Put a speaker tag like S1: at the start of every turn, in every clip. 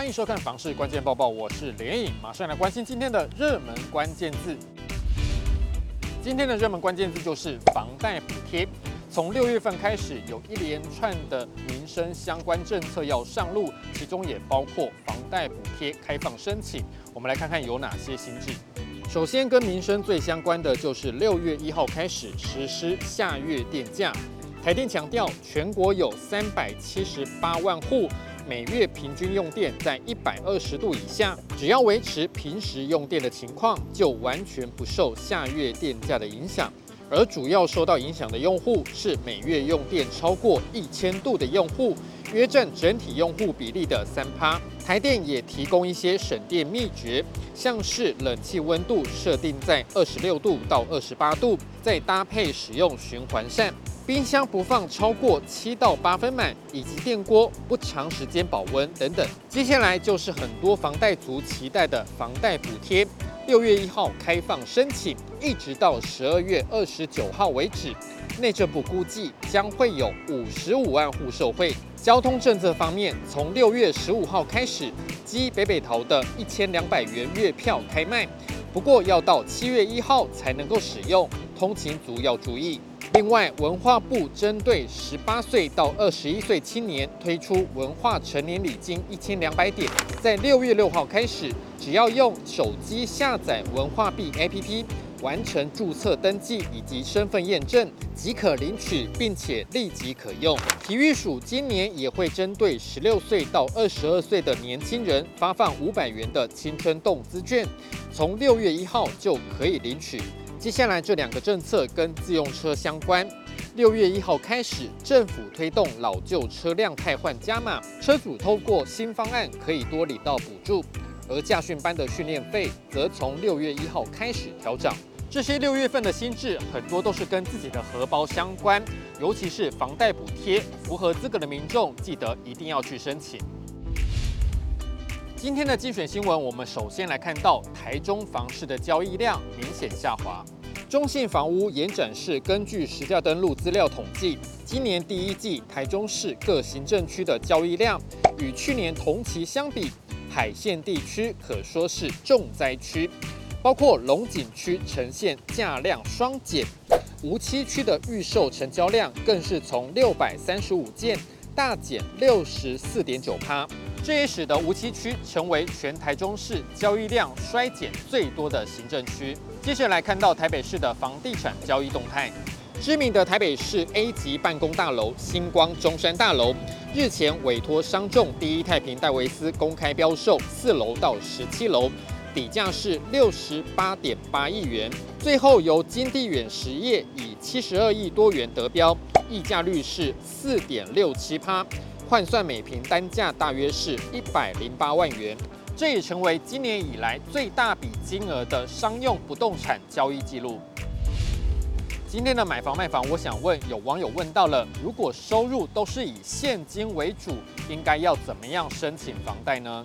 S1: 欢迎收看《房市关键报报》，我是连颖，马上来关心今天的热门关键字。今天的热门关键字就是房贷补贴。从六月份开始，有一连串的民生相关政策要上路，其中也包括房贷补贴开放申请。我们来看看有哪些新制。首先，跟民生最相关的就是六月一号开始实施下月电价。台电强调，全国有三百七十八万户，每月平均用电在一百二十度以下，只要维持平时用电的情况，就完全不受下月电价的影响。而主要受到影响的用户是每月用电超过一千度的用户，约占整体用户比例的三趴。台电也提供一些省电秘诀，像是冷气温度设定在二十六度到二十八度，再搭配使用循环扇。冰箱不放超过七到八分满，以及电锅不长时间保温等等。接下来就是很多房贷族期待的房贷补贴，六月一号开放申请，一直到十二月二十九号为止。内政部估计将会有五十五万户受惠。交通政策方面，从六月十五号开始，基北北桃的一千两百元月票开卖，不过要到七月一号才能够使用，通勤族要注意。另外，文化部针对十八岁到二十一岁青年推出文化成年礼金一千两百点，在六月六号开始，只要用手机下载文化币 APP，完成注册登记以及身份验证，即可领取，并且立即可用。体育署今年也会针对十六岁到二十二岁的年轻人发放五百元的青春动资券，从六月一号就可以领取。接下来这两个政策跟自用车相关。六月一号开始，政府推动老旧车辆汰换加码，车主透过新方案可以多领到补助，而驾训班的训练费则从六月一号开始调涨。这些六月份的新制很多都是跟自己的荷包相关，尤其是房贷补贴，符合资格的民众记得一定要去申请。今天的精选新闻，我们首先来看到台中房市的交易量明显下滑。中信房屋延展市根据实价登录资料统计，今年第一季台中市各行政区的交易量与去年同期相比，海线地区可说是重灾区，包括龙井区呈现价量双减，梧栖区的预售成交量更是从六百三十五件大减六十四点九趴。这也使得梧栖区成为全台中市交易量衰减最多的行政区。接下来看到台北市的房地产交易动态，知名的台北市 A 级办公大楼星光中山大楼日前委托商仲第一太平戴维斯公开标售四楼到十七楼，底价是六十八点八亿元，最后由金地远实业以七十二亿多元得标，溢价率是四点六七趴。换算每平单价大约是一百零八万元，这也成为今年以来最大笔金额的商用不动产交易记录。今天的买房卖房，我想问有网友问到了：如果收入都是以现金为主，应该要怎么样申请房贷呢？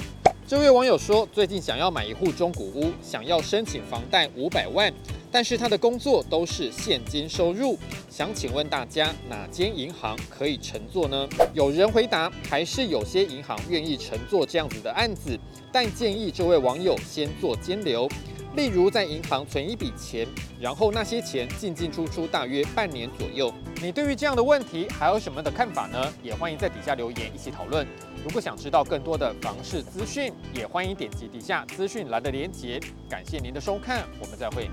S1: 这位网友说，最近想要买一户中古屋，想要申请房贷五百万。但是他的工作都是现金收入，想请问大家哪间银行可以乘坐呢？有人回答，还是有些银行愿意乘坐这样子的案子，但建议这位网友先做监流，例如在银行存一笔钱，然后那些钱进进出出大约半年左右。你对于这样的问题还有什么的看法呢？也欢迎在底下留言一起讨论。如果想知道更多的房市资讯，也欢迎点击底下资讯栏的连接。感谢您的收看，我们再会。